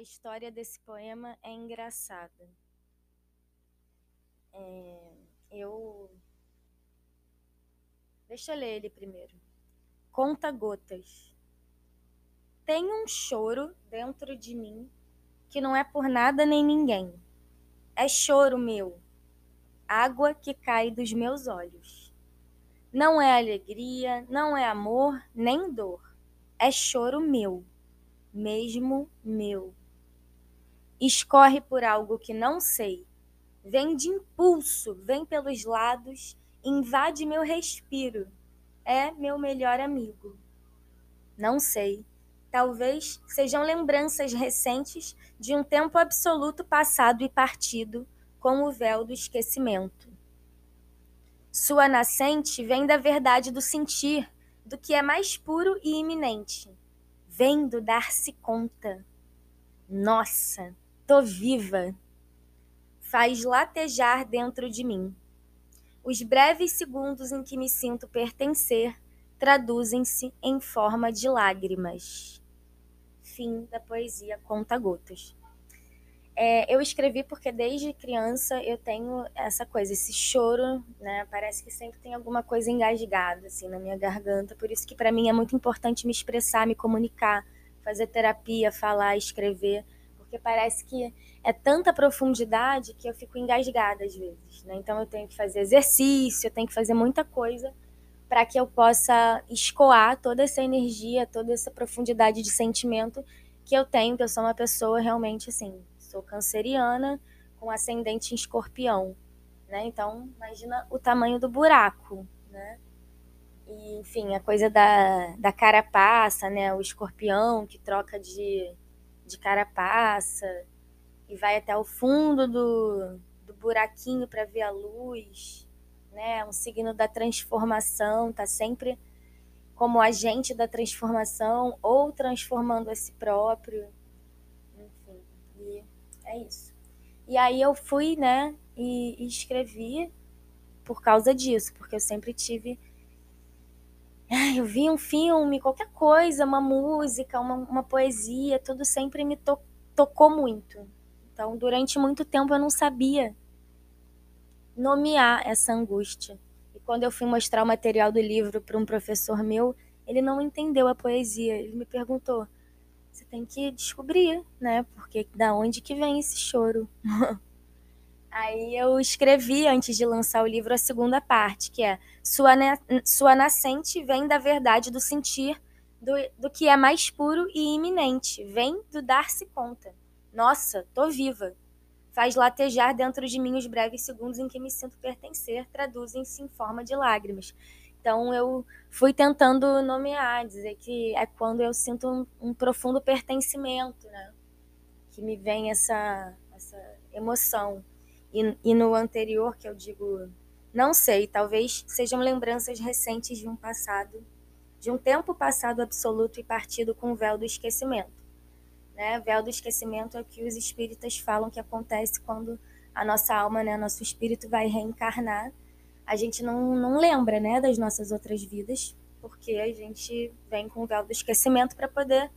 A história desse poema é engraçada. É, eu. Deixa eu ler ele primeiro. Conta gotas. Tem um choro dentro de mim que não é por nada nem ninguém. É choro meu, água que cai dos meus olhos. Não é alegria, não é amor, nem dor. É choro meu, mesmo meu escorre por algo que não sei, vem de impulso, vem pelos lados, invade meu respiro, é meu melhor amigo. Não sei, talvez sejam lembranças recentes de um tempo absoluto passado e partido, com o véu do esquecimento. Sua nascente vem da verdade do sentir, do que é mais puro e iminente. Vem do dar-se conta. Nossa, Tô viva. Faz latejar dentro de mim. Os breves segundos em que me sinto pertencer traduzem-se em forma de lágrimas. Fim da poesia Conta Gotas. É, eu escrevi porque desde criança eu tenho essa coisa, esse choro, né? Parece que sempre tem alguma coisa engasgada assim na minha garganta. Por isso que para mim é muito importante me expressar, me comunicar, fazer terapia, falar, escrever porque parece que é tanta profundidade que eu fico engasgada às vezes. Né? Então eu tenho que fazer exercício, eu tenho que fazer muita coisa para que eu possa escoar toda essa energia, toda essa profundidade de sentimento que eu tenho, que eu sou uma pessoa realmente assim, sou canceriana com ascendente em escorpião, né? Então, imagina o tamanho do buraco, né? E, enfim, a coisa da, da carapaça, né? O escorpião que troca de, de carapaça e vai até o fundo do, do buraquinho para ver a luz, né? Um signo da transformação, tá sempre como agente da transformação ou transformando a si próprio. Enfim, e é isso. E aí eu fui, né, e, e escrevi por causa disso, porque eu sempre tive eu vi um filme, qualquer coisa, uma música, uma, uma poesia, tudo sempre me to tocou muito. Então, durante muito tempo eu não sabia nomear essa angústia. E quando eu fui mostrar o material do livro para um professor meu, ele não entendeu a poesia. Ele me perguntou: "Você tem que descobrir, né? Porque da onde que vem esse choro?" Aí eu escrevi, antes de lançar o livro, a segunda parte, que é Sua, sua nascente vem da verdade do sentir, do, do que é mais puro e iminente, vem do dar-se conta. Nossa, tô viva. Faz latejar dentro de mim os breves segundos em que me sinto pertencer, traduzem-se em forma de lágrimas. Então eu fui tentando nomear, dizer que é quando eu sinto um, um profundo pertencimento, né? Que me vem essa, essa emoção. E, e no anterior, que eu digo, não sei, talvez sejam lembranças recentes de um passado, de um tempo passado absoluto e partido com o véu do esquecimento. Né? Véu do esquecimento é o que os espíritas falam que acontece quando a nossa alma, né, nosso espírito vai reencarnar. A gente não, não lembra né, das nossas outras vidas, porque a gente vem com o véu do esquecimento para poder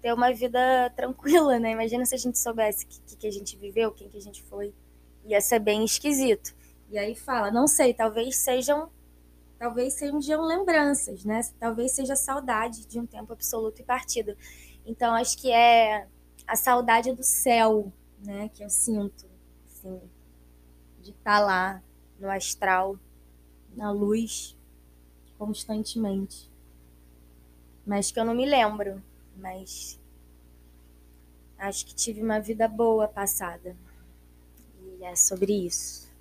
ter uma vida tranquila, né? Imagina se a gente soubesse o que, que a gente viveu, quem que a gente foi ia ser bem esquisito. E aí fala, não sei, talvez sejam talvez sejam lembranças, né? Talvez seja saudade de um tempo absoluto e partido. Então acho que é a saudade do céu, né, que eu sinto, assim, de estar tá lá no astral, na luz constantemente. Mas que eu não me lembro, mas acho que tive uma vida boa passada é sobre isso.